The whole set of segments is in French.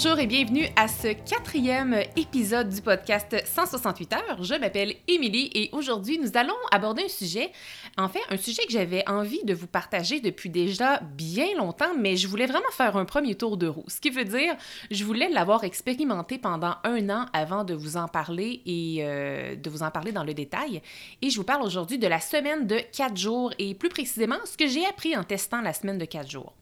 Bonjour et bienvenue à ce quatrième épisode du podcast 168 heures. Je m'appelle Émilie et aujourd'hui nous allons aborder un sujet, en fait un sujet que j'avais envie de vous partager depuis déjà bien longtemps, mais je voulais vraiment faire un premier tour de roue. Ce qui veut dire, je voulais l'avoir expérimenté pendant un an avant de vous en parler et euh, de vous en parler dans le détail. Et je vous parle aujourd'hui de la semaine de quatre jours et plus précisément ce que j'ai appris en testant la semaine de quatre jours.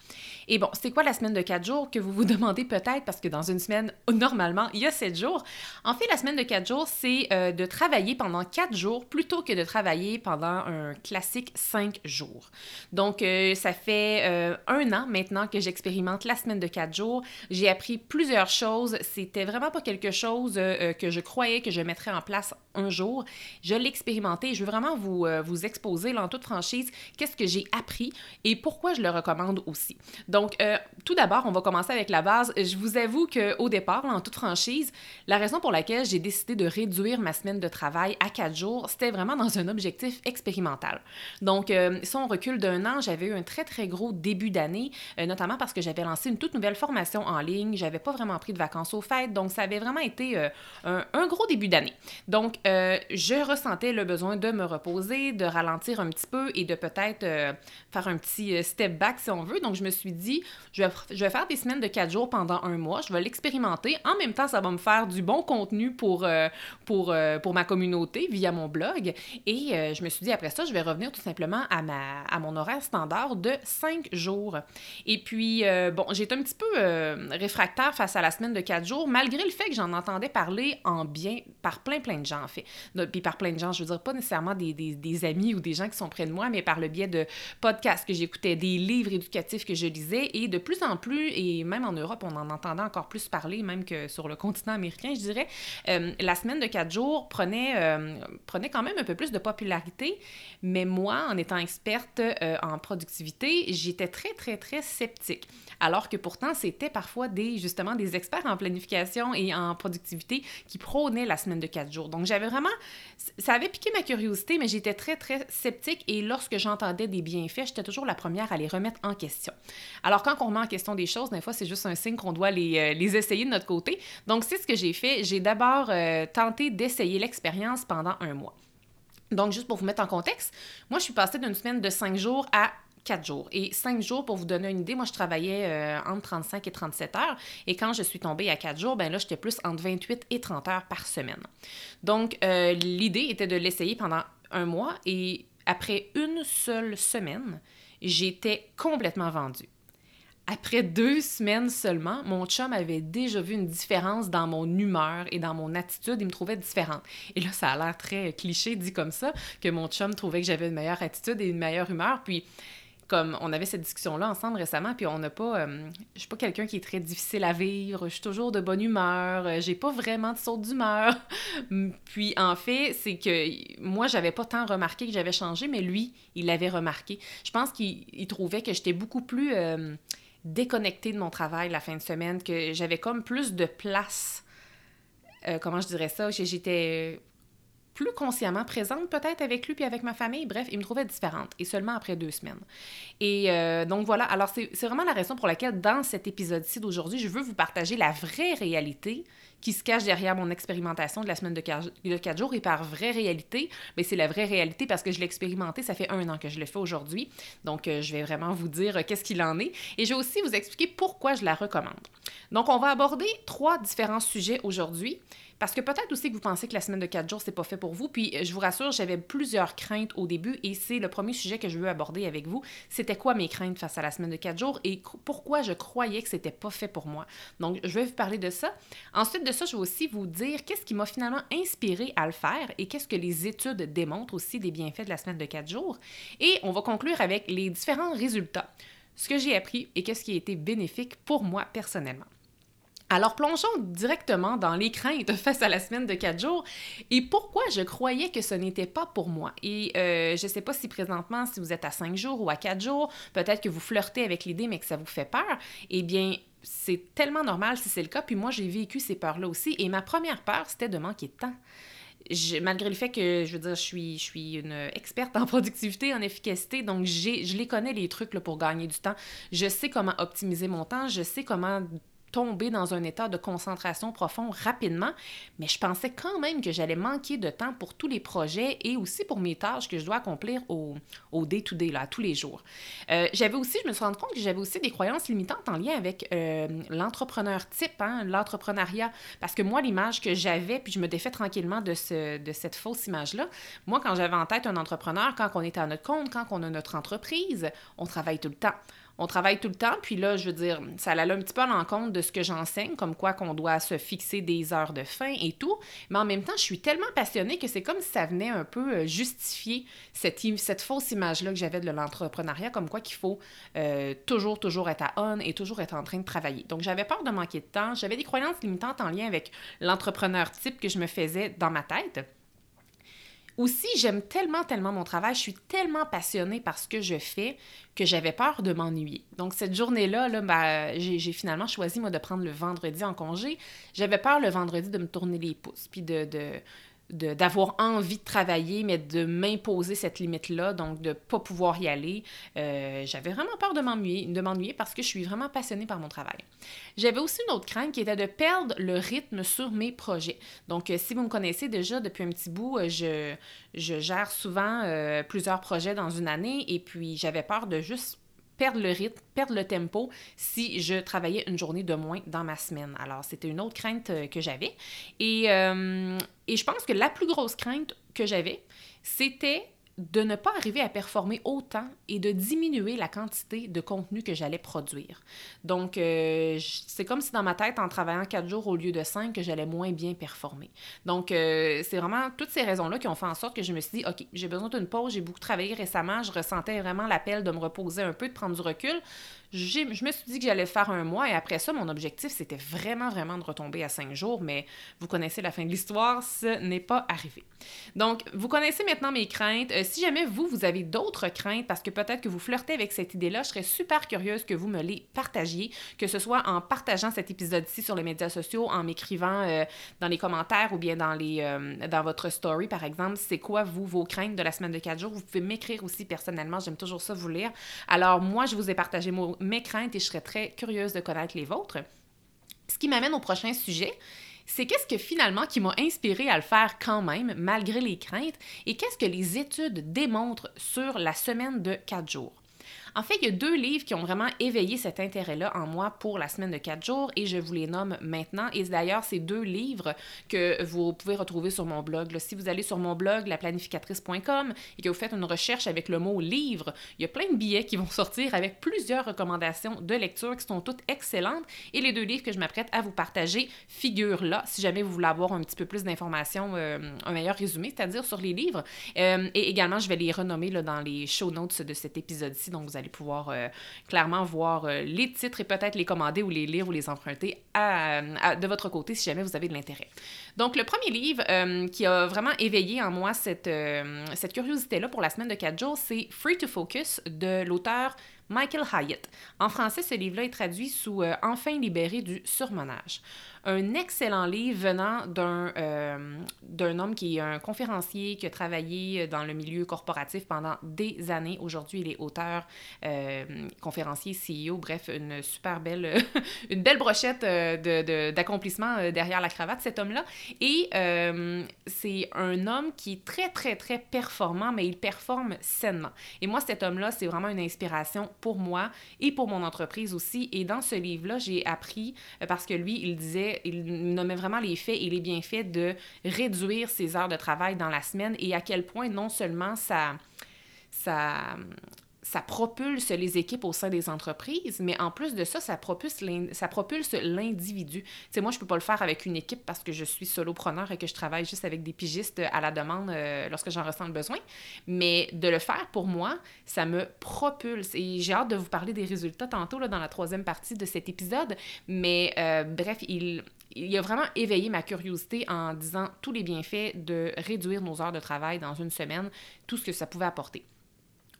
Et bon, c'est quoi la semaine de quatre jours que vous vous demandez peut-être? Parce que dans une semaine, normalement, il y a sept jours. En fait, la semaine de quatre jours, c'est euh, de travailler pendant quatre jours plutôt que de travailler pendant un classique cinq jours. Donc, euh, ça fait euh, un an maintenant que j'expérimente la semaine de quatre jours. J'ai appris plusieurs choses. C'était vraiment pas quelque chose que je croyais que je mettrais en place un jour. Je l'ai expérimenté. Je veux vraiment vous, vous exposer, là, en toute franchise, qu'est-ce que j'ai appris et pourquoi je le recommande aussi. Donc, tout d'abord, on va commencer avec la base. Je vous avoue qu'au départ, en toute franchise, la raison pour laquelle j'ai décidé de réduire ma semaine de travail à quatre jours, c'était vraiment dans un objectif expérimental. Donc, euh, si on recule d'un an, j'avais eu un très, très gros début d'année, euh, notamment parce que j'avais lancé une toute nouvelle formation en ligne. J'avais pas vraiment pris de vacances aux fêtes, donc ça avait vraiment été euh, un, gros début d'année. Donc, je ressentais le besoin de me reposer, de ralentir un petit peu et de peut-être faire un petit step back si on veut. Donc, je me suis dit, je vais, je vais faire des semaines de quatre jours pendant un mois je vais l'expérimenter. En même temps, ça va me faire du bon contenu pour, euh, pour, euh, pour ma communauté via mon blog. Et euh, je me suis dit, après ça, je vais revenir tout simplement à, ma, à mon horaire standard de 5 jours. Et puis, bon, été un petit peu réfractaire face à la semaine de 4 jours, malgré le fait que j'en entendais parler en bien par plein, plein de gens, en fait. Puis par plein de gens, je veux dire pas nécessairement des, des, des amis ou des gens qui sont près de moi, mais par le biais de podcasts que j'écoutais, des livres éducatifs que je lisais. Et de plus en plus, et même en Europe, on en entendait encore plus parler, même que sur le continent américain, je dirais, euh, la semaine de quatre jours prenait, euh, prenait quand même un peu plus de popularité. Mais moi, en étant experte euh, en productivité, j'étais très, très, très sceptique. Alors que pourtant, c'était parfois des, justement, des experts en planification et en productivité qui prônaient la semaine de quatre jours. Donc, j'avais vraiment, ça avait piqué ma curiosité, mais j'étais très, très sceptique. Et lorsque j'entendais des bienfaits, j'étais toujours la première à les remettre en question. Alors, quand on remet en question des choses, des fois, c'est juste un signe qu'on doit les, euh, essayer de notre côté. Donc, c'est ce que j'ai fait. J'ai d'abord euh, tenté d'essayer l'expérience pendant un mois. Donc, juste pour vous mettre en contexte, moi, je suis passée d'une semaine de cinq jours à quatre jours. Et cinq jours, pour vous donner une idée, moi, je travaillais euh, entre 35 et 37 heures. Et quand je suis tombée à quatre jours, ben là, j'étais plus entre 28 et 30 heures par semaine. Donc, l'idée était de l'essayer pendant un mois. Et après une seule semaine, j'étais complètement vendue. Après deux semaines seulement, mon chum avait déjà vu une différence dans mon humeur et dans mon attitude. Il me trouvait différente. Et là, ça a l'air très cliché dit comme ça, que mon chum trouvait que j'avais une meilleure attitude et une meilleure humeur. Puis, comme on avait cette discussion-là ensemble récemment, puis on n'a pas. Euh, je suis pas quelqu'un qui est très difficile à vivre, je suis toujours de bonne humeur, euh, j'ai pas vraiment de saut d'humeur. puis en fait, c'est que moi, j'avais pas tant remarqué que j'avais changé, mais lui, il l'avait remarqué. Je pense qu'il trouvait que j'étais beaucoup plus. Euh, déconnectée de mon travail la fin de semaine, que j'avais comme plus de place. Euh, comment je dirais ça? J'étais plus consciemment présente peut-être avec lui puis avec ma famille. Bref, il me trouvait différente et seulement après deux semaines. Et euh, donc voilà, alors c'est vraiment la raison pour laquelle dans cet épisode-ci d'aujourd'hui, je veux vous partager la vraie réalité qui se cache derrière mon expérimentation de la semaine de 4 jours et par vraie réalité, mais c'est la vraie réalité parce que je l'ai expérimenté, ça fait un an que je le fais aujourd'hui. Donc, euh, je vais vraiment vous dire euh, qu'est-ce qu'il en est et je vais aussi vous expliquer pourquoi je la recommande. Donc, on va aborder trois différents sujets aujourd'hui. Parce que peut-être aussi que vous pensez que la semaine de 4 jours, c'est pas fait pour vous. Puis je vous rassure, j'avais plusieurs craintes au début et c'est le premier sujet que je veux aborder avec vous. C'était quoi mes craintes face à la semaine de 4 jours et pourquoi je croyais que c'était pas fait pour moi. Donc, je vais vous parler de ça. Ensuite de ça, je vais aussi vous dire qu'est-ce qui m'a finalement inspiré à le faire et qu'est-ce que les études démontrent aussi des bienfaits de la semaine de 4 jours. Et on va conclure avec les différents résultats, ce que j'ai appris et qu'est-ce qui a été bénéfique pour moi personnellement. Alors plongeons directement dans les craintes face à la semaine de quatre jours et pourquoi je croyais que ce n'était pas pour moi. Et euh, je ne sais pas si présentement, si vous êtes à cinq jours ou à quatre jours, peut-être que vous flirtez avec l'idée mais que ça vous fait peur. Eh bien, c'est tellement normal si c'est le cas. Puis moi, j'ai vécu ces peurs-là aussi. Et ma première peur, c'était de manquer de temps. malgré le fait que, je veux dire, je suis, je suis une experte en productivité, en efficacité, donc je les connais, les trucs là, pour gagner du temps. Je sais comment optimiser mon temps, je sais comment tomber dans un état de concentration profond rapidement, mais je pensais quand même que j'allais manquer de temps pour tous les projets et aussi pour mes tâches que je dois accomplir au, au day-to-day, là, tous les jours. Euh, j'avais aussi, je me suis rendu compte que j'avais aussi des croyances limitantes en lien avec euh, l'entrepreneur type, hein, l'entrepreneuriat, parce que moi, l'image que j'avais, puis je me défais tranquillement de, ce, de cette fausse image-là, moi, quand j'avais en tête un entrepreneur, quand on est à notre compte, quand on a notre entreprise, on travaille tout le temps on travaille tout le temps, puis là, je veux dire, ça allait un petit peu à l'encontre de ce que j'enseigne, comme quoi qu'on doit se fixer des heures de fin et tout, mais en même temps, je suis tellement passionnée que c'est comme si ça venait un peu euh, justifier cette, fausse image-là que j'avais de l'entrepreneuriat, comme quoi qu'il faut euh, toujours, toujours être à on et toujours être en train de travailler. Donc, j'avais peur de manquer de temps, j'avais des croyances limitantes en lien avec l'entrepreneur type que je me faisais dans ma tête. Aussi, j'aime tellement, tellement mon travail, je suis tellement passionnée par ce que je fais que j'avais peur de m'ennuyer. Donc, cette journée-là, là, ben, j'ai finalement choisi, moi, de prendre le vendredi en congé. J'avais peur le vendredi de me tourner les pouces, puis de, d'avoir envie de travailler, mais de m'imposer cette limite-là, donc de ne pas pouvoir y aller. Euh, j'avais vraiment peur de m'ennuyer, parce que je suis vraiment passionnée par mon travail. J'avais aussi une autre crainte qui était de perdre le rythme sur mes projets. Donc, euh, si vous me connaissez déjà depuis un petit bout, euh, je gère souvent plusieurs projets dans une année et puis j'avais peur de juste perdre le rythme, perdre le tempo si je travaillais une journée de moins dans ma semaine. Alors, c'était une autre crainte euh, que j'avais. Et, euh, et je pense que la plus grosse crainte que j'avais, c'était de ne pas arriver à performer autant et de diminuer la quantité de contenu que j'allais produire. Donc, euh, c'est comme si dans ma tête, en travaillant quatre jours au lieu de cinq, que j'allais moins bien performer. Donc, euh, c'est vraiment toutes ces raisons-là qui ont fait en sorte que je me suis dit, OK, j'ai besoin d'une pause, j'ai beaucoup travaillé récemment, je ressentais vraiment l'appel de me reposer un peu, de prendre du recul je me suis dit que j'allais faire un mois et après ça, mon objectif, c'était vraiment, vraiment de retomber à cinq jours, mais vous connaissez la fin de l'histoire, ce n'est pas arrivé. Donc, vous connaissez maintenant mes craintes. Euh, si jamais vous, vous avez d'autres craintes, parce que peut-être que vous flirtez avec cette idée-là, je serais super curieuse que vous me les partagiez, que ce soit en partageant cet épisode-ci sur les médias sociaux, en m'écrivant euh, dans les commentaires ou bien dans, les, euh, dans votre story, par exemple, c'est quoi, vous, vos craintes de la semaine de quatre jours? Vous pouvez m'écrire aussi personnellement, j'aime toujours ça vous lire. Alors, moi, je vous ai partagé mes craintes et je serais très curieuse de connaître les vôtres. Ce qui m'amène au prochain sujet, c'est qu'est-ce que finalement qui m'a inspiré à le faire quand même, malgré les craintes, et qu'est-ce que les études démontrent sur la semaine de quatre jours? En fait, il y a deux livres qui ont vraiment éveillé cet intérêt-là en moi pour la semaine de quatre jours et je vous les nomme maintenant. Et d'ailleurs, ces deux livres que vous pouvez retrouver sur mon blog. si vous allez sur mon blog, laplanificatrice.com, et que vous faites une recherche avec le mot livre, il y a plein de billets qui vont sortir avec plusieurs recommandations de lecture qui sont toutes excellentes. Et les deux livres que je m'apprête à vous partager figurent là, si jamais vous voulez avoir un petit peu plus d'informations, euh, un meilleur résumé, c'est-à-dire sur les livres. Euh, et également, je vais les renommer dans les show notes de cet épisode-ci, donc vous allez pouvoir euh, clairement voir euh, les titres et peut-être les commander ou les lire ou les emprunter de votre côté si jamais vous avez de l'intérêt. Donc, le premier livre euh, qui a vraiment éveillé en moi cette, cette curiosité-là pour la semaine de 4 jours, c'est Free to Focus de l'auteur Michael Hyatt. En français, ce livre-là est traduit sous Enfin libéré du surmenage. Un excellent livre venant d'un euh, d'un homme qui est un conférencier qui a travaillé dans le milieu corporatif pendant des années. Aujourd'hui, il est auteur, euh, conférencier, CEO, bref, une super belle, une belle brochette d'accomplissements de, derrière la cravate, cet homme-là. Et c'est un homme qui est très, très, très performant, mais il performe sainement. Et moi, cet homme-là, c'est vraiment une inspiration pour moi et pour mon entreprise aussi. Et dans ce livre-là, j'ai appris, euh, parce que lui, il disait, il nommait vraiment les faits et les bienfaits de réduire ses heures de travail dans la semaine et à quel point non seulement ça, ça, ça propulse les équipes au sein des entreprises, mais en plus de ça, ça propulse l'individu. Tu sais, moi, je peux pas le faire avec une équipe parce que je suis solopreneur et que je travaille juste avec des pigistes à la demande euh, lorsque j'en ressens le besoin. Mais de le faire pour moi, ça me propulse. Et j'ai hâte de vous parler des résultats tantôt là, dans la troisième partie de cet épisode. Mais euh, bref, il a vraiment éveillé ma curiosité en disant tous les bienfaits de réduire nos heures de travail dans une semaine, tout ce que ça pouvait apporter.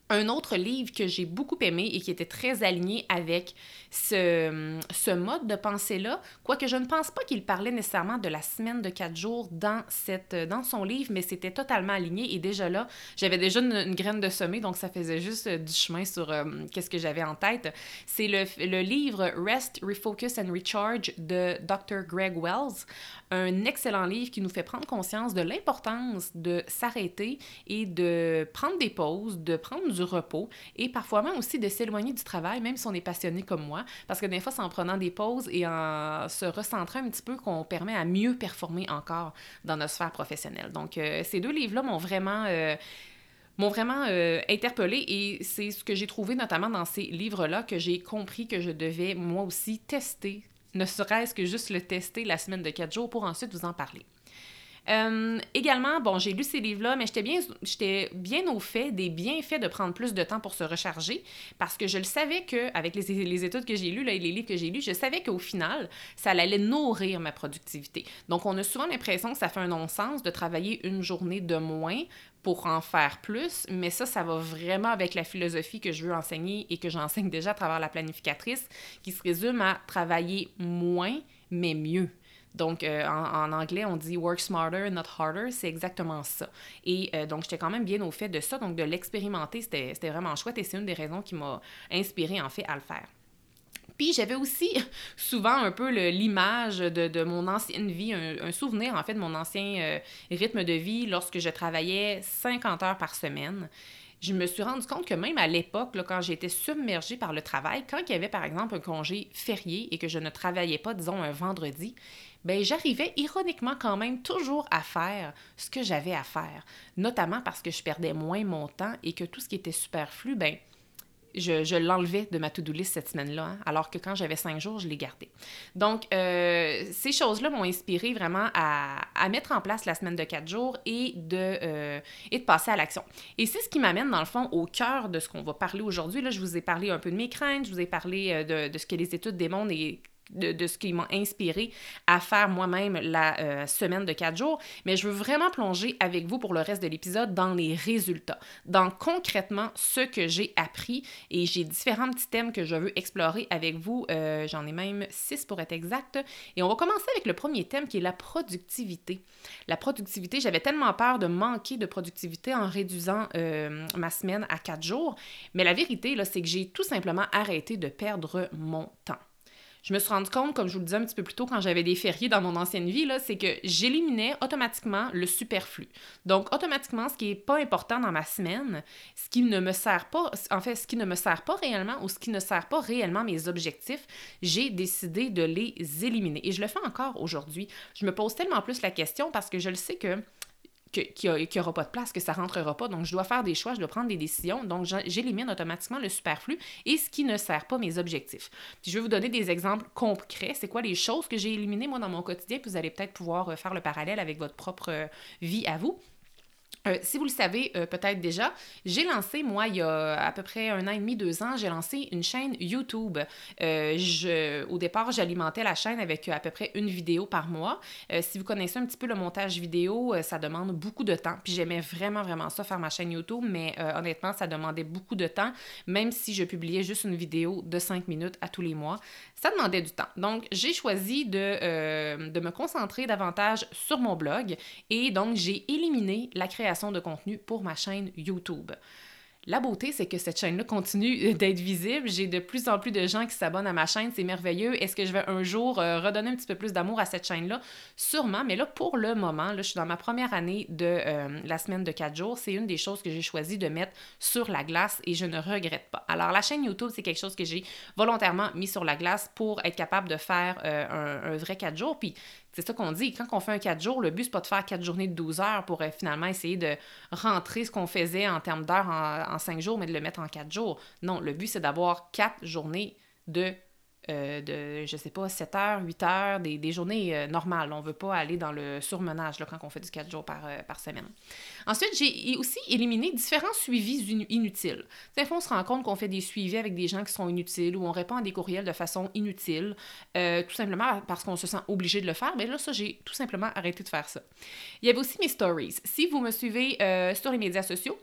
Un autre livre que j'ai beaucoup aimé et qui était très aligné avec ce, ce mode de pensée-là, quoique je ne pense pas qu'il parlait nécessairement de la semaine de quatre jours dans, cette, dans son livre, mais c'était totalement aligné et déjà là, j'avais déjà une, graine de sommet, donc ça faisait juste du chemin sur euh, qu'est-ce que j'avais en tête. C'est le, le livre Rest, Refocus and Recharge de Dr. Greg Wells, un excellent livre qui nous fait prendre conscience de l'importance de s'arrêter et de prendre des pauses, de prendre du repos et parfois même aussi de s'éloigner du travail, même si on est passionné comme moi, parce que des fois, c'est en prenant des pauses et en se recentrant un petit peu qu'on permet à mieux performer encore dans notre sphère professionnelle. Donc, euh, ces deux livres-là m'ont vraiment... Euh, m'ont vraiment euh, interpellé et c'est ce que j'ai trouvé notamment dans ces livres-là que j'ai compris que je devais moi aussi tester, ne serait-ce que juste le tester la semaine de quatre jours pour ensuite vous en parler. Euh, également, bon, j'ai lu ces livres-là, mais j'étais bien, au fait des bienfaits de prendre plus de temps pour se recharger parce que je le savais que, avec les, études que j'ai lues et les livres que j'ai lus, je savais qu'au final, ça allait nourrir ma productivité. Donc, on a souvent l'impression que ça fait un non-sens de travailler une journée de moins pour en faire plus, mais ça, ça va vraiment avec la philosophie que je veux enseigner et que j'enseigne déjà à travers la planificatrice, qui se résume à travailler moins, mais mieux. Donc, euh, en, anglais, on dit work smarter, not harder. C'est exactement ça. Et euh, donc, j'étais quand même bien au fait de ça. Donc, de l'expérimenter, c'était vraiment chouette et c'est une des raisons qui m'a inspiré en fait, à le faire. Puis j'avais aussi souvent un peu l'image de, mon ancienne vie, un, souvenir en fait de mon ancien euh, rythme de vie lorsque je travaillais 50 heures par semaine. Je me suis rendu compte que même à l'époque, quand j'étais submergée par le travail, quand il y avait par exemple un congé férié et que je ne travaillais pas, disons, un vendredi, ben j'arrivais ironiquement quand même toujours à faire ce que j'avais à faire, notamment parce que je perdais moins mon temps et que tout ce qui était superflu, ben je, l'enlevais de ma to-do list cette semaine-là, hein, alors que quand j'avais cinq jours, je l'ai gardé. Donc, euh, ces choses-là m'ont inspiré vraiment à, mettre en place la semaine de quatre jours et de, euh, et de passer à l'action. Et c'est ce qui m'amène, dans le fond, au cœur de ce qu'on va parler aujourd'hui. Là, je vous ai parlé un peu de mes craintes, je vous ai parlé euh, de, de ce que les études démontrent et de, ce qui m'a inspiré à faire moi-même la euh, semaine de quatre jours, mais je veux vraiment plonger avec vous pour le reste de l'épisode dans les résultats, dans concrètement ce que j'ai appris et j'ai différents petits thèmes que je veux explorer avec vous. Euh, j'en ai même six pour être exact. Et on va commencer avec le premier thème qui est la productivité. La productivité, j'avais tellement peur de manquer de productivité en réduisant euh, ma semaine à quatre jours, mais la vérité, là, c'est que j'ai tout simplement arrêté de perdre mon temps je me suis rendu compte, comme je vous le disais un petit peu plus tôt quand j'avais des fériés dans mon ancienne vie, c'est que j'éliminais automatiquement le superflu. Donc, automatiquement, ce qui n'est pas important dans ma semaine, ce qui ne me sert pas, en fait, ce qui ne me sert pas réellement ou ce qui ne sert pas réellement mes objectifs, j'ai décidé de les éliminer. Et je le fais encore aujourd'hui. Je me pose tellement plus la question parce que je le sais que qu'il n'y aura pas de place, que ça ne rentrera pas. Donc, je dois faire des choix, je dois prendre des décisions. Donc, j'élimine automatiquement le superflu et ce qui ne sert pas mes objectifs. Je vais vous donner des exemples concrets. C'est quoi les choses que j'ai éliminées, moi, dans mon quotidien? Puis, vous allez peut-être pouvoir euh, faire le parallèle avec votre propre euh, vie à vous. Euh, si vous le savez euh, peut-être déjà, j'ai lancé, moi, il y a à peu près un an et demi, deux ans, j'ai lancé une chaîne YouTube. Euh, au départ, j'alimentais la chaîne avec à peu près une vidéo par mois. si vous connaissez un petit peu le montage vidéo, ça demande beaucoup de temps. Puis j'aimais vraiment, vraiment ça, faire ma chaîne YouTube, mais honnêtement, ça demandait beaucoup de temps, même si je publiais juste une vidéo de cinq minutes à tous les mois. Ça demandait du temps. Donc, j'ai choisi de, de me concentrer davantage sur mon blog et donc j'ai éliminé la de contenu pour ma chaîne YouTube. La beauté, c'est que cette chaîne-là continue d'être visible. J'ai de plus en plus de gens qui s'abonnent à ma chaîne. C'est merveilleux. Est-ce que je vais un jour euh, redonner un petit peu plus d'amour à cette chaîne-là? Sûrement. Mais là, pour le moment, je suis dans ma première année de euh, la semaine de 4 jours. C'est une des choses que j'ai choisi de mettre sur la glace et je ne regrette pas. Alors, la chaîne YouTube, c'est quelque chose que j'ai volontairement mis sur la glace pour être capable de faire euh, un, un, vrai 4 jours. Puis, c'est ça qu'on dit. Quand on fait un 4 jours, le but, c'est pas de faire 4 journées de 12 heures pour euh, finalement essayer de rentrer ce qu'on faisait en termes d'heures en, en 5 jours, mais de le mettre en 4 jours. Non, le but, c'est d'avoir 4 journées de euh, de, je sais pas, 7 heures, 8 heures, des, des journées euh, normales. On veut pas aller dans le surmenage là, quand on fait du 4 jours par, euh, par semaine. Ensuite, j'ai aussi éliminé différents suivis inutiles. Des fois, on se rend compte qu'on fait des suivis avec des gens qui sont inutiles ou on répond à des courriels de façon inutile, tout simplement parce qu'on se sent obligé de le faire. Mais là, ça, j'ai tout simplement arrêté de faire ça. Il y avait aussi mes stories. Si vous me suivez sur les médias sociaux,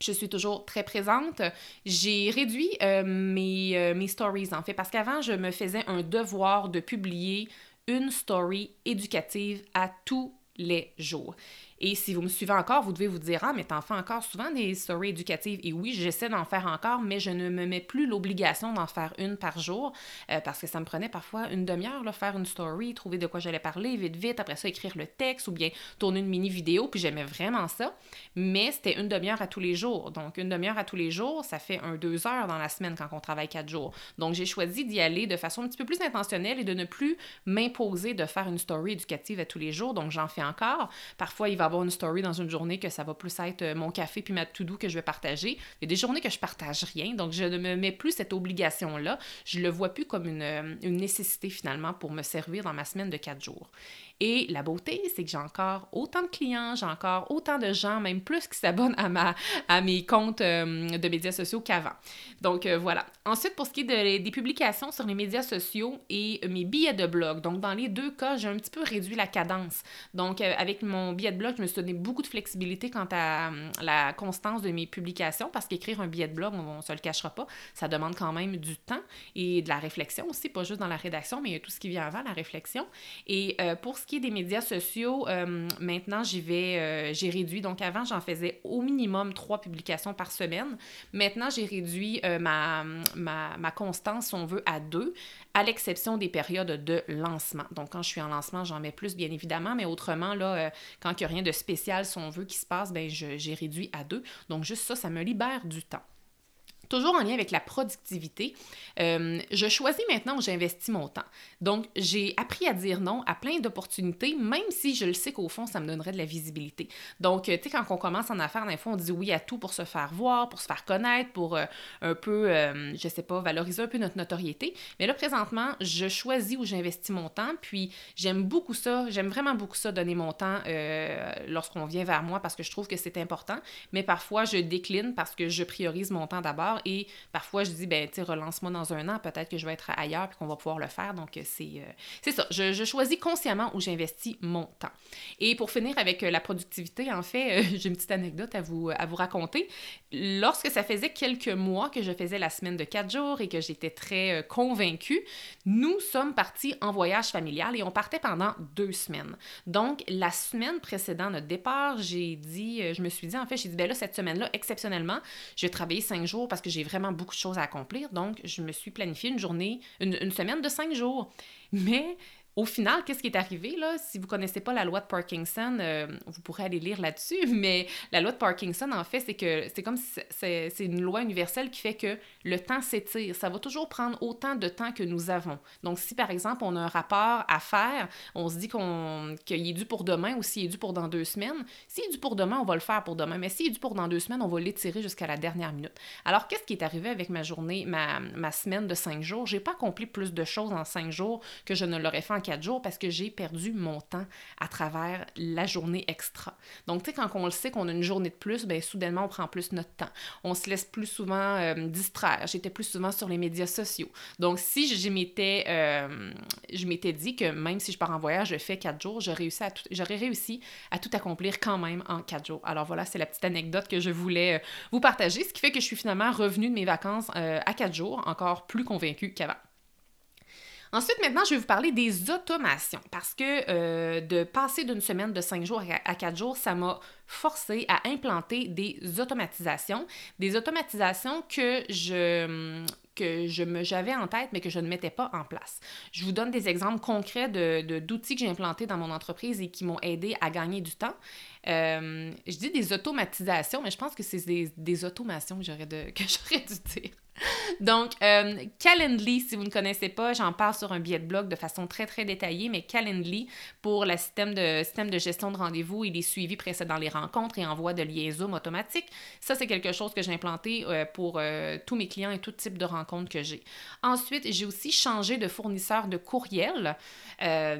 je suis toujours très présente. J'ai réduit euh, mes, euh, mes stories, en fait, parce qu'avant, je me faisais un devoir de publier une story éducative à tous les jours. Et si vous me suivez encore, vous devez vous dire Ah, mais t'en fais encore souvent des stories éducatives. Et oui, j'essaie d'en faire encore, mais je ne me mets plus l'obligation d'en faire une par jour euh, parce que ça me prenait parfois une demi-heure, faire une story, trouver de quoi j'allais parler vite, vite, après ça, écrire le texte ou bien tourner une mini-vidéo. Puis j'aimais vraiment ça. Mais c'était une demi-heure à tous les jours. Donc, une demi-heure à tous les jours, ça fait un deux heures dans la semaine quand on travaille quatre jours. Donc, j'ai choisi d'y aller de façon un petit peu plus intentionnelle et de ne plus m'imposer de faire une story éducative à tous les jours. Donc, j'en fais encore. Parfois, il va avoir une story dans une journée que ça va plus être euh, mon café puis ma to-do que je vais partager. Il y a des journées que je partage rien, donc je ne me mets plus cette obligation-là. Je le vois plus comme une, euh, une nécessité finalement pour me servir dans ma semaine de quatre jours. Et la beauté, c'est que j'ai encore autant de clients, j'ai encore autant de gens, même plus qui s'abonnent à, ma, à mes comptes euh, de médias sociaux qu'avant. Donc voilà. Ensuite, pour ce qui est des publications sur les médias sociaux et mes billets de blog, donc dans les deux cas, j'ai un petit peu réduit la cadence. Donc avec mon billet de blog, je me suis donné beaucoup de flexibilité quant à la constance de mes publications parce qu'écrire un billet de blog, on ne se le cachera pas, ça demande quand même du temps et de la réflexion aussi, pas juste dans la rédaction, mais tout ce qui vient avant la réflexion. Et euh, pour ce des médias sociaux, hum, maintenant j'y vais, euh, j'ai réduit. Donc avant, j'en faisais au minimum trois publications par semaine. Maintenant, j'ai réduit euh, ma constance, si on veut, à deux, à l'exception des périodes de lancement. Donc quand je suis en lancement, j'en mets plus, bien évidemment, mais autrement, là, quand il n'y a rien de spécial, si on veut, qui se passe, ben j'ai réduit à deux. Donc juste ça, ça me libère du temps. Toujours en lien avec la productivité, euh, je choisis maintenant où j'investis mon temps. Donc, j'ai appris à dire non à plein d'opportunités, même si je le sais qu'au fond, ça me donnerait de la visibilité. Donc, tu sais, quand on commence en affaires, des fois, on dit oui à tout pour se faire voir, pour se faire connaître, pour euh, un peu, euh, je sais pas, valoriser un peu notre notoriété. Mais là, présentement, je choisis où j'investis mon temps, puis j'aime beaucoup ça, j'aime vraiment beaucoup ça, donner mon temps lorsqu'on vient vers moi parce que je trouve que c'est important. Mais parfois, je décline parce que je priorise mon temps d'abord et parfois, je dis, ben, tu relance-moi dans un an, peut-être que je vais être ailleurs puis qu'on va pouvoir le faire. Donc, euh, c'est, euh, c'est ça. Je, choisis consciemment où j'investis mon temps. Et pour finir avec euh, la productivité, en fait, j'ai une petite anecdote à vous, à vous raconter. Lorsque ça faisait quelques mois que je faisais la semaine de quatre jours et que j'étais très convaincue, nous sommes partis en voyage familial et on partait pendant deux semaines. Donc, la semaine précédant notre départ, j'ai dit, je me suis dit, en fait, j'ai dit, ben là, cette semaine-là, exceptionnellement, je vais travailler cinq jours parce que j'ai vraiment beaucoup de choses à accomplir. Donc, je me suis planifié une journée, une, une semaine de cinq jours. Mais au final, qu'est-ce qui est arrivé là? Si vous connaissez pas la loi de Parkinson, euh, vous pourrez aller lire là-dessus, mais la loi de Parkinson, en fait, c'est que c'est comme c'est une loi universelle qui fait que le temps s'étire. Ça va toujours prendre autant de temps que nous avons. Donc, si par exemple, on a un rapport à faire, on se dit qu'on qu'il est dû pour demain ou s'il est dû pour dans deux semaines, s'il est dû pour demain, on va le faire pour demain. Mais s'il est dû pour dans deux semaines, on va l'étirer jusqu'à la dernière minute. Alors, qu'est-ce qui est arrivé avec ma journée, ma, ma semaine de cinq jours? J'ai pas accompli plus de choses en cinq jours que je ne l'aurais fait en quatre jours parce que j'ai perdu mon temps à travers la journée extra. Donc, tu sais, quand on le sait qu'on a une journée de plus, bien, soudainement, on prend plus notre temps. On se laisse plus souvent euh, distraire. J'étais plus souvent sur les médias sociaux. Donc, si je m'étais, euh, je m'étais dit que même si je pars en voyage, je fais quatre jours, j'aurais réussi, à tout, j'aurais réussi à tout accomplir quand même en quatre jours. Alors voilà, c'est la petite anecdote que je voulais euh, vous partager, ce qui fait que je suis finalement revenue de mes vacances à quatre jours, encore plus convaincue qu'avant. Ensuite, maintenant, je vais vous parler des automations parce que euh, de passer d'une semaine de cinq jours à quatre jours, ça m'a forcé à implanter des automatisations, des automatisations que je que j'avais en tête mais que je ne mettais pas en place. Je vous donne des exemples concrets de, d'outils que j'ai implantés dans mon entreprise et qui m'ont aidé à gagner du temps. Euh, je dis des automatisations, mais je pense que c'est des, des automations que j'aurais, que j'aurais dû dire. Donc, euh, Calendly, si vous ne connaissez pas, j'en parle sur un billet de blog de façon très, très détaillée, mais Calendly, pour le système de, système de gestion de rendez-vous, il est suivi précédent les rencontres et envoie de liaison automatique. Ça, c'est quelque chose que j'ai implanté euh, pour tous mes clients et tout type de rencontres que j'ai. Ensuite, j'ai aussi changé de fournisseur de courriel.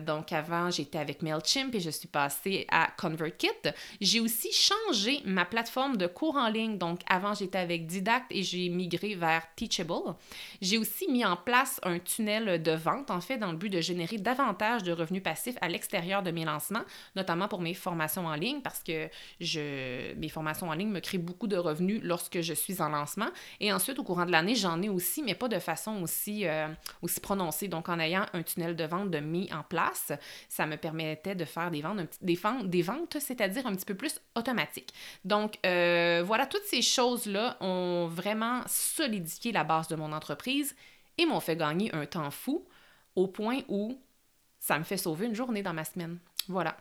donc, avant, j'étais avec MailChimp et je suis passée à ConvertKit. J'ai aussi changé ma plateforme de cours en ligne. Donc, avant, j'étais avec Didact et j'ai migré vers Teachable. J'ai aussi mis en place un tunnel de vente, en fait, dans le but de générer davantage de revenus passifs à l'extérieur de mes lancements, notamment pour mes formations en ligne, parce que je, mes formations en ligne me créent beaucoup de revenus lorsque je suis en lancement. Et ensuite, au courant de l'année, j'en ai aussi, mais pas de façon aussi, euh, aussi prononcée. Donc, en ayant un tunnel de vente de mis en place, ça me permettait de faire des ventes, des ventes, des ventes c'est-à-dire un petit peu plus automatiques. Donc, euh, voilà, toutes ces choses-là ont vraiment solidifié la base de mon entreprise et m'ont fait gagner un temps fou au point où ça me fait sauver une journée dans ma semaine. Voilà.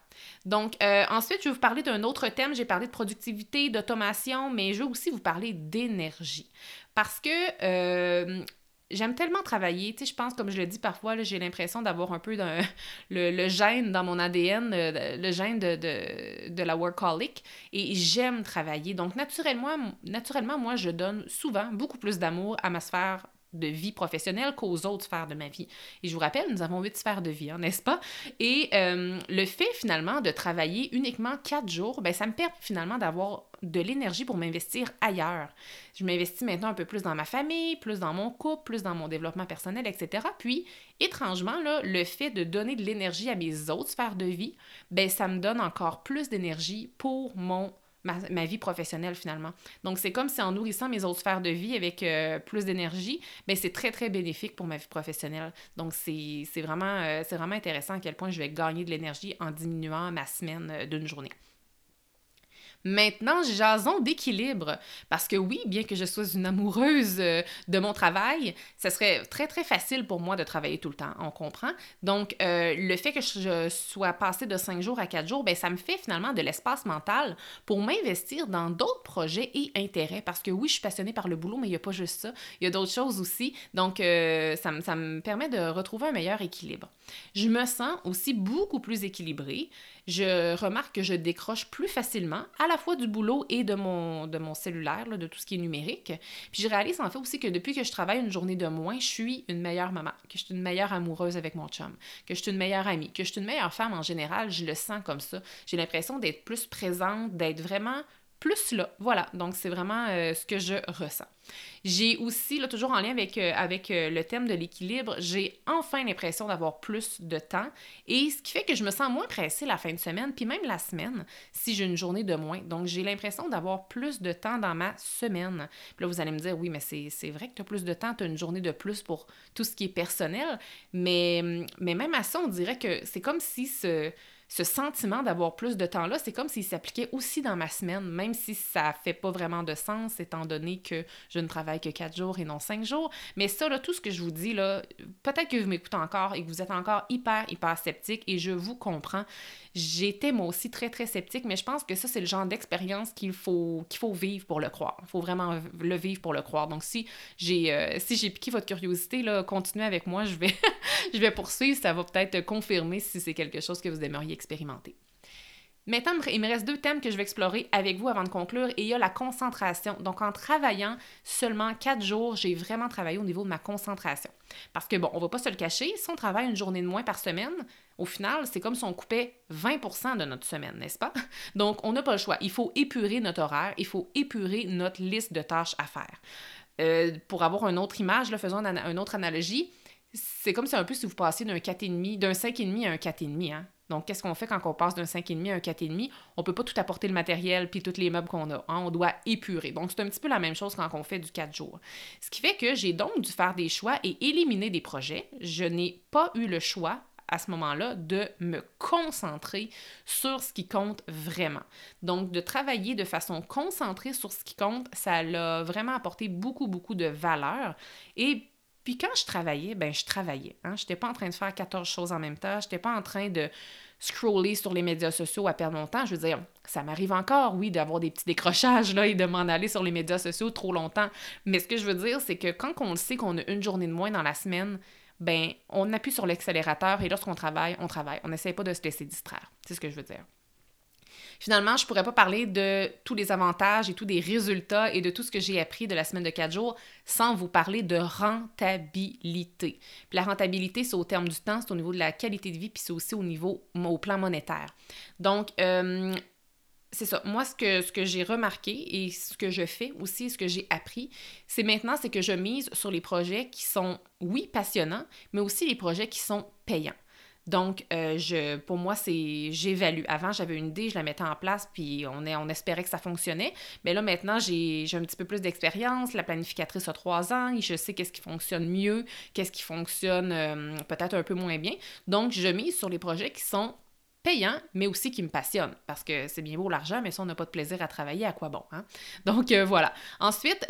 Donc, euh, ensuite, je vais vous parler d'un autre thème. J'ai parlé de productivité, d'automation, mais je vais aussi vous parler d'énergie. Parce que euh, j'aime tellement travailler. Tu je pense, comme je le dis parfois, j'ai l'impression d'avoir un peu le, le, gène dans mon ADN, euh, le, gène de, de, de, la workaholic. Et j'aime travailler. Donc, naturellement, naturellement, moi, je donne souvent beaucoup plus d'amour à ma sphère de vie professionnelle qu'aux autres sphères de ma vie. Et je vous rappelle, nous avons huit sphères de vie, hein, n'est-ce pas? Et euh, le fait finalement de travailler uniquement quatre jours, ben, ça me permet finalement d'avoir de l'énergie pour m'investir ailleurs. Je m'investis maintenant un peu plus dans ma famille, plus dans mon couple, plus dans mon développement personnel, etc. Puis, étrangement, le fait de donner de l'énergie à mes autres sphères de vie, ben, ça me donne encore plus d'énergie pour mon ma, vie professionnelle finalement. Donc c'est comme si en nourrissant mes autres sphères de vie avec euh, plus d'énergie, ben, c'est très très bénéfique pour ma vie professionnelle. Donc c'est vraiment, euh, vraiment intéressant à quel point je vais gagner de l'énergie en diminuant ma semaine euh, d'une journée. Maintenant, jason d'équilibre. Parce que oui, bien que je sois une amoureuse euh, de mon travail, ce serait très, très facile pour moi de travailler tout le temps. On comprend? Donc, euh, le fait que je sois passée de cinq jours à quatre jours, ben, ça me fait finalement de l'espace mental pour m'investir dans d'autres projets et intérêts. Parce que oui, je suis passionnée par le boulot, mais il n'y a pas juste ça. Il y a d'autres choses aussi. Donc, euh, ça, ça me permet de retrouver un meilleur équilibre. Je me sens aussi beaucoup plus équilibrée je remarque que je décroche plus facilement à la fois du boulot et de mon, de mon cellulaire, de tout ce qui est numérique. Puis je réalise en fait aussi que depuis que je travaille une journée de moins, je suis une meilleure maman, que je suis une meilleure amoureuse avec mon chum, que je suis une meilleure amie, que je suis une meilleure femme en général. Je le sens comme ça. J'ai l'impression d'être plus présente, d'être vraiment plus là. Voilà, donc c'est vraiment euh, ce que je ressens. J'ai aussi, là, toujours en lien avec, euh, euh, le thème de l'équilibre, j'ai enfin l'impression d'avoir plus de temps et ce qui fait que je me sens moins pressée la fin de semaine, puis même la semaine, si j'ai une journée de moins. Donc, j'ai l'impression d'avoir plus de temps dans ma semaine. Puis là, vous allez me dire, oui, mais c'est vrai que tu as plus de temps, tu as une journée de plus pour tout ce qui est personnel, mais même à ça, on dirait que c'est comme si ce ce sentiment d'avoir plus de temps-là, c'est comme s'il s'appliquait aussi dans ma semaine, même si ça fait pas vraiment de sens, étant donné que je ne travaille que quatre jours et non cinq jours. Mais ça, là, tout ce que je vous dis, là, peut-être que vous m'écoutez encore et que vous êtes encore hyper, hyper sceptique, et je vous comprends. J'étais moi aussi très, très sceptique, mais je pense que ça, c'est le genre d'expérience qu'il faut, qu'il faut vivre pour le croire. Il faut vraiment le vivre pour le croire. Donc, si j'ai euh, si j'ai piqué votre curiosité, là, continuez avec moi, je vais, je vais poursuivre. Ça va peut-être confirmer si c'est quelque chose que vous aimeriez expérimenter. Maintenant, il me reste deux thèmes que je vais explorer avec vous avant de conclure et il y a la concentration. Donc, en travaillant seulement quatre jours, j'ai vraiment travaillé au niveau de ma concentration. Parce que, bon, on va pas se le cacher, si on travaille une journée de moins par semaine, au final, c'est comme si on coupait 20% de notre semaine, n'est-ce pas? Donc, on n'a pas le choix. Il faut épurer notre horaire, il faut épurer notre liste de tâches à faire. Euh, pour avoir une autre image, faisons une, autre analogie, c'est comme si un peu si vous passiez d'un 4,5, d'un 5,5 à un 4,5. Hein? Donc, qu'est-ce qu'on fait quand on passe d'un 5,5 à un 4,5? On ne peut pas tout apporter le matériel puis tous les meubles qu'on a. Hein? On doit épurer. Donc, c'est un petit peu la même chose quand on fait du 4 jours. Ce qui fait que j'ai donc dû faire des choix et éliminer des projets. Je n'ai pas eu le choix à ce moment-là de me concentrer sur ce qui compte vraiment. Donc, de travailler de façon concentrée sur ce qui compte, ça l'a vraiment apporté beaucoup, beaucoup de valeur. Et puis quand je travaillais, ben je travaillais. Hein? Je n'étais pas en train de faire 14 choses en même temps. Je n'étais pas en train de scroller sur les médias sociaux à perdre mon temps. Je veux dire, ça m'arrive encore, oui, d'avoir des petits décrochages là, et de m'en aller sur les médias sociaux trop longtemps. Mais ce que je veux dire, c'est que quand on sait qu'on a une journée de moins dans la semaine, ben on appuie sur l'accélérateur et lorsqu'on travaille, on travaille. On n'essaie pas de se laisser distraire. C'est ce que je veux dire. Finalement, je pourrais pas parler de tous les avantages et tous les résultats et de tout ce que j'ai appris de la semaine de quatre jours sans vous parler de rentabilité. Puis la rentabilité, c'est au terme du temps, c'est au niveau de la qualité de vie, puis c'est aussi au niveau, au plan monétaire. Donc, euh, c'est ça. Moi, ce que, ce que j'ai remarqué et ce que je fais aussi, ce que j'ai appris, c'est maintenant, c'est que je mise sur les projets qui sont, oui, passionnants, mais aussi les projets qui sont payants. Donc, euh, je, pour moi, c'est j'évalue. Avant, j'avais une idée, je la mettais en place, puis on, est, on espérait que ça fonctionnait. Mais là, maintenant, j'ai un petit peu plus d'expérience. La planificatrice a trois ans, et je sais qu'est-ce qui fonctionne mieux, qu'est-ce qui fonctionne euh, peut-être un peu moins bien. Donc, je mise sur les projets qui sont payants, mais aussi qui me passionnent. Parce que c'est bien beau l'argent, mais si on n'a pas de plaisir à travailler, à quoi bon? Hein? Donc, euh, voilà. Ensuite,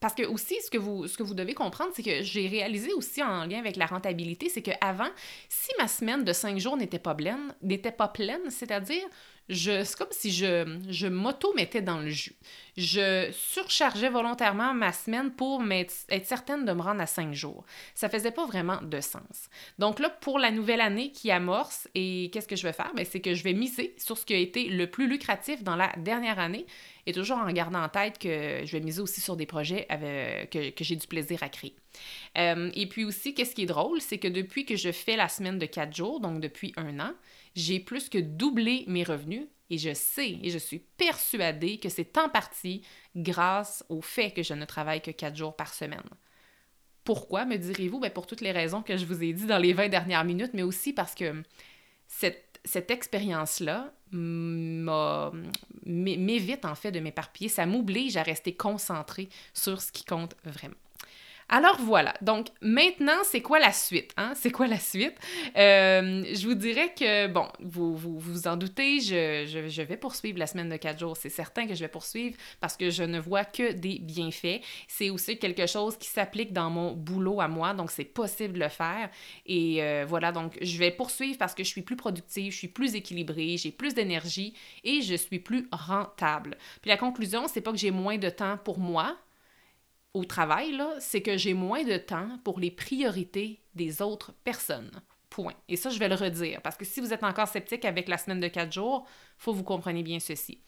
parce que aussi, ce que vous, ce que vous devez comprendre, c'est que j'ai réalisé aussi en lien avec la rentabilité, c'est qu'avant, si ma semaine de cinq jours n'était pas pleine, c'est-à-dire je, c'est comme si je, je m'auto-mettais dans le jus. Je surchargeais volontairement ma semaine pour être certaine de me rendre à cinq jours. Ça faisait pas vraiment de sens. Donc là, pour la nouvelle année qui amorce, et qu'est-ce que je vais faire? Ben, c'est que je vais miser sur ce qui a été le plus lucratif dans la dernière année et toujours en gardant en tête que je vais miser aussi sur des projets que j'ai du plaisir à créer. Euh, et puis aussi, qu'est-ce qui est drôle, c'est que depuis que je fais la semaine de quatre jours, donc depuis un an, j'ai plus que doublé mes revenus et je sais et je suis persuadée que c'est en partie grâce au fait que je ne travaille que quatre jours par semaine. Pourquoi, me direz-vous? Ben pour toutes les raisons que je vous ai dit dans les 20 dernières minutes, mais aussi parce que cette, cette expérience-là m'évite en fait de m'éparpiller. Ça m'oblige à rester concentrée sur ce qui compte vraiment. Alors voilà, donc maintenant, c'est quoi la suite? Hein? C'est quoi la suite? Euh, je vous dirais que, bon, vous vous, en doutez, je, je, vais poursuivre la semaine de quatre jours. C'est certain que je vais poursuivre parce que je ne vois que des bienfaits. C'est aussi quelque chose qui s'applique dans mon boulot à moi, donc c'est possible de le faire. Et euh, voilà, donc je vais poursuivre parce que je suis plus productive, je suis plus équilibrée, j'ai plus d'énergie et je suis plus rentable. Puis la conclusion, c'est pas que j'ai moins de temps pour moi, au travail, c'est que j'ai moins de temps pour les priorités des autres personnes. Point. Et ça, je vais le redire, parce que si vous êtes encore sceptique avec la semaine de quatre jours, faut que vous compreniez bien ceci.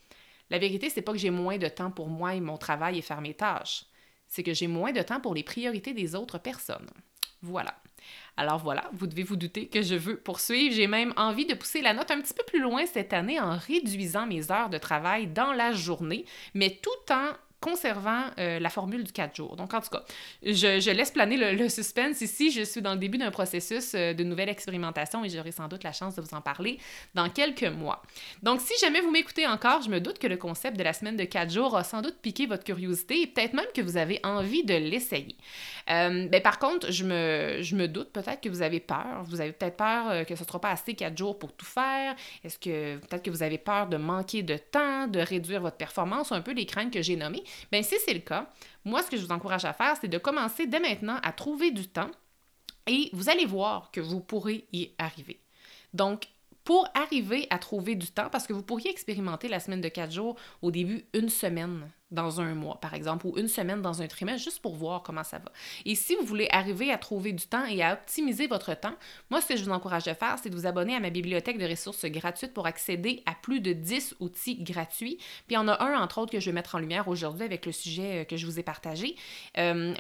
La vérité, c'est pas que j'ai moins de temps pour moi et mon travail et faire mes tâches. C'est que j'ai moins de temps pour les priorités des autres personnes. Voilà. Alors voilà, vous devez vous douter que je veux poursuivre. J'ai même envie de pousser la note un petit peu plus loin cette année en réduisant mes heures de travail dans la journée, mais tout en conservant euh, la formule du 4 jours. Donc, en tout cas, je, laisse planer le, suspense ici. Je suis dans le début d'un processus euh, de nouvelle expérimentation et j'aurai sans doute la chance de vous en parler dans quelques mois. Donc, si jamais vous m'écoutez encore, je me doute que le concept de la semaine de 4 jours a sans doute piqué votre curiosité et peut-être même que vous avez envie de l'essayer. Euh, ben, par contre, je me, je me doute peut-être que vous avez peur. Vous avez peut-être peur que ce ne sera pas assez 4 jours pour tout faire. Est-ce que peut-être que vous avez peur de manquer de temps, de réduire votre performance, un peu les craintes que j'ai nommées. Bien, si c'est le cas, moi, ce que je vous encourage à faire, c'est de commencer dès maintenant à trouver du temps et vous allez voir que vous pourrez y arriver. Donc, pour arriver à trouver du temps, parce que vous pourriez expérimenter la semaine de quatre jours au début une semaine dans un mois, par exemple, ou une semaine dans un trimestre, juste pour voir comment ça va. Et si vous voulez arriver à trouver du temps et à optimiser votre temps, moi, ce que je vous encourage à faire, c'est de vous abonner à ma bibliothèque de ressources gratuites pour accéder à plus de 10 outils gratuits. Puis il y en a un, entre autres, que je vais mettre en lumière aujourd'hui avec le sujet euh, que je vous ai partagé. Euh,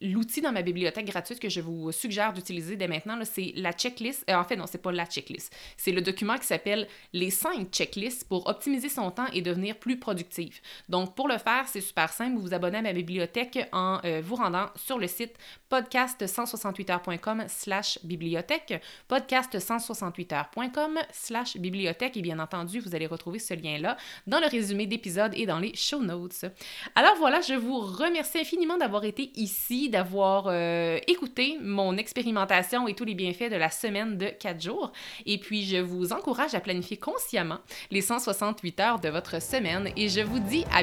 L'outil dans ma bibliothèque gratuite que je vous suggère d'utiliser dès maintenant, c'est la checklist. Euh, en fait, non, c'est pas la checklist. C'est le document qui s'appelle Les 5 checklists pour optimiser son temps et devenir plus productif. Donc, pour le faire, c'est super simple. Vous vous abonnez à ma bibliothèque en euh, vous rendant sur le site podcast168heures.com slash bibliothèque, podcast168heures.com slash bibliothèque. Et bien entendu, vous allez retrouver ce lien-là dans le résumé d'épisode et dans les show notes. Alors voilà, je vous remercie infiniment d'avoir été ici, d'avoir euh, écouté mon expérimentation et tous les bienfaits de la semaine de 4 jours. Et puis, je vous encourage à planifier consciemment les 168 heures de votre semaine et je vous dis à